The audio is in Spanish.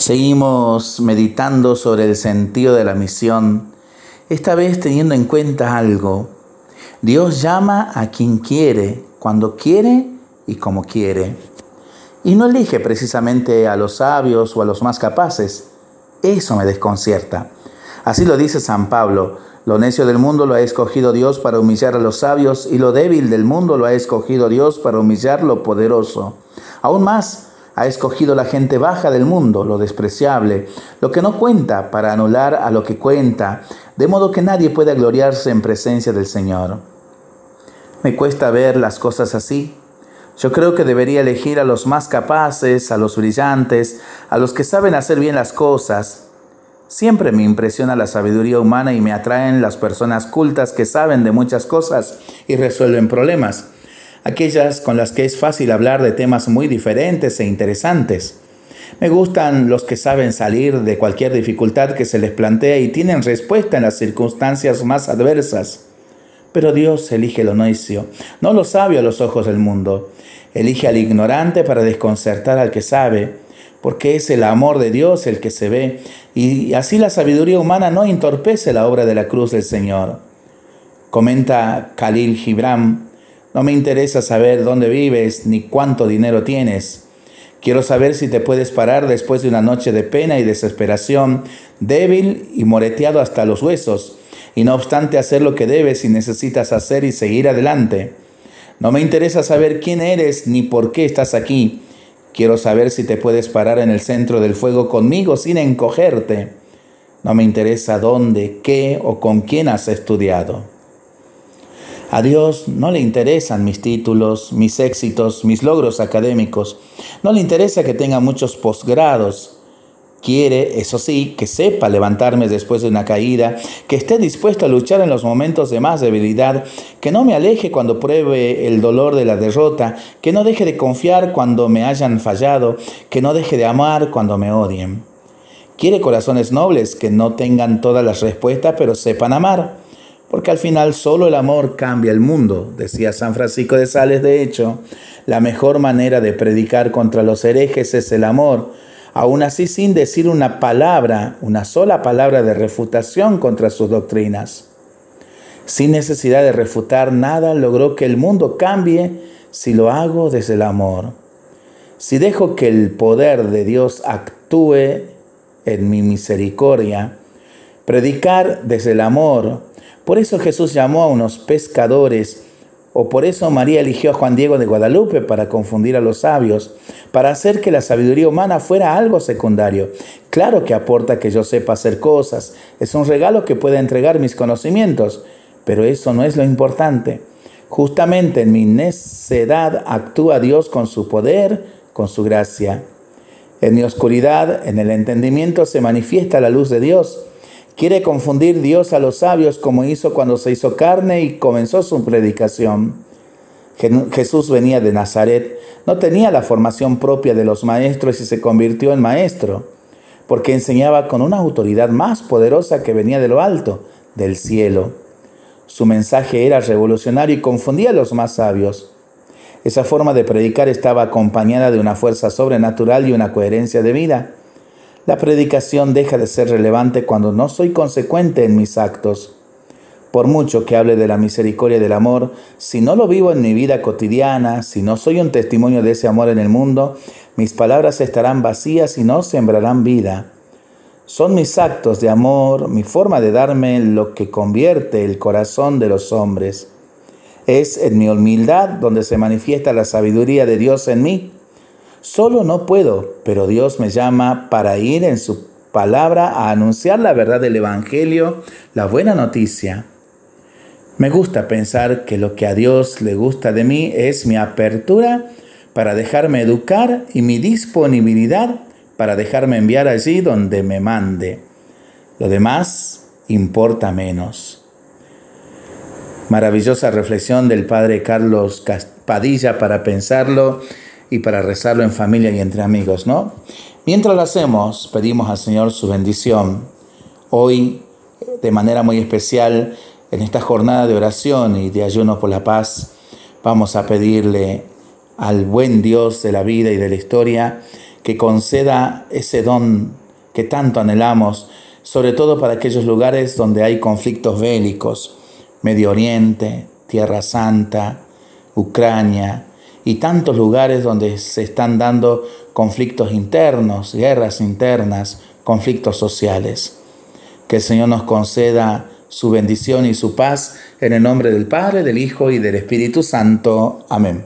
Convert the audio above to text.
Seguimos meditando sobre el sentido de la misión, esta vez teniendo en cuenta algo. Dios llama a quien quiere, cuando quiere y como quiere. Y no elige precisamente a los sabios o a los más capaces. Eso me desconcierta. Así lo dice San Pablo. Lo necio del mundo lo ha escogido Dios para humillar a los sabios y lo débil del mundo lo ha escogido Dios para humillar lo poderoso. Aún más, ha escogido la gente baja del mundo, lo despreciable, lo que no cuenta, para anular a lo que cuenta, de modo que nadie pueda gloriarse en presencia del Señor. Me cuesta ver las cosas así. Yo creo que debería elegir a los más capaces, a los brillantes, a los que saben hacer bien las cosas. Siempre me impresiona la sabiduría humana y me atraen las personas cultas que saben de muchas cosas y resuelven problemas aquellas con las que es fácil hablar de temas muy diferentes e interesantes. Me gustan los que saben salir de cualquier dificultad que se les plantea y tienen respuesta en las circunstancias más adversas. Pero Dios elige lo necio, no lo sabio a los ojos del mundo. Elige al ignorante para desconcertar al que sabe, porque es el amor de Dios el que se ve, y así la sabiduría humana no entorpece la obra de la cruz del Señor. Comenta Khalil Gibran, no me interesa saber dónde vives ni cuánto dinero tienes. Quiero saber si te puedes parar después de una noche de pena y desesperación, débil y moreteado hasta los huesos, y no obstante hacer lo que debes y necesitas hacer y seguir adelante. No me interesa saber quién eres ni por qué estás aquí. Quiero saber si te puedes parar en el centro del fuego conmigo sin encogerte. No me interesa dónde, qué o con quién has estudiado. A Dios no le interesan mis títulos, mis éxitos, mis logros académicos. No le interesa que tenga muchos posgrados. Quiere, eso sí, que sepa levantarme después de una caída, que esté dispuesto a luchar en los momentos de más debilidad, que no me aleje cuando pruebe el dolor de la derrota, que no deje de confiar cuando me hayan fallado, que no deje de amar cuando me odien. Quiere corazones nobles que no tengan todas las respuestas, pero sepan amar porque al final solo el amor cambia el mundo, decía San Francisco de Sales. De hecho, la mejor manera de predicar contra los herejes es el amor, aún así sin decir una palabra, una sola palabra de refutación contra sus doctrinas. Sin necesidad de refutar nada, logró que el mundo cambie si lo hago desde el amor. Si dejo que el poder de Dios actúe en mi misericordia, predicar desde el amor, por eso Jesús llamó a unos pescadores, o por eso María eligió a Juan Diego de Guadalupe para confundir a los sabios, para hacer que la sabiduría humana fuera algo secundario. Claro que aporta que yo sepa hacer cosas, es un regalo que pueda entregar mis conocimientos, pero eso no es lo importante. Justamente en mi necedad actúa Dios con su poder, con su gracia. En mi oscuridad, en el entendimiento, se manifiesta la luz de Dios. Quiere confundir Dios a los sabios como hizo cuando se hizo carne y comenzó su predicación. Jesús venía de Nazaret, no tenía la formación propia de los maestros y se convirtió en maestro, porque enseñaba con una autoridad más poderosa que venía de lo alto, del cielo. Su mensaje era revolucionario y confundía a los más sabios. Esa forma de predicar estaba acompañada de una fuerza sobrenatural y una coherencia de vida. La predicación deja de ser relevante cuando no soy consecuente en mis actos. Por mucho que hable de la misericordia del amor, si no lo vivo en mi vida cotidiana, si no soy un testimonio de ese amor en el mundo, mis palabras estarán vacías y no sembrarán vida. Son mis actos de amor, mi forma de darme lo que convierte el corazón de los hombres. Es en mi humildad donde se manifiesta la sabiduría de Dios en mí. Solo no puedo, pero Dios me llama para ir en su palabra a anunciar la verdad del Evangelio, la buena noticia. Me gusta pensar que lo que a Dios le gusta de mí es mi apertura para dejarme educar y mi disponibilidad para dejarme enviar allí donde me mande. Lo demás importa menos. Maravillosa reflexión del padre Carlos Padilla para pensarlo y para rezarlo en familia y entre amigos, ¿no? Mientras lo hacemos, pedimos al Señor su bendición. Hoy, de manera muy especial, en esta jornada de oración y de ayuno por la paz, vamos a pedirle al buen Dios de la vida y de la historia que conceda ese don que tanto anhelamos, sobre todo para aquellos lugares donde hay conflictos bélicos, Medio Oriente, Tierra Santa, Ucrania y tantos lugares donde se están dando conflictos internos, guerras internas, conflictos sociales. Que el Señor nos conceda su bendición y su paz en el nombre del Padre, del Hijo y del Espíritu Santo. Amén.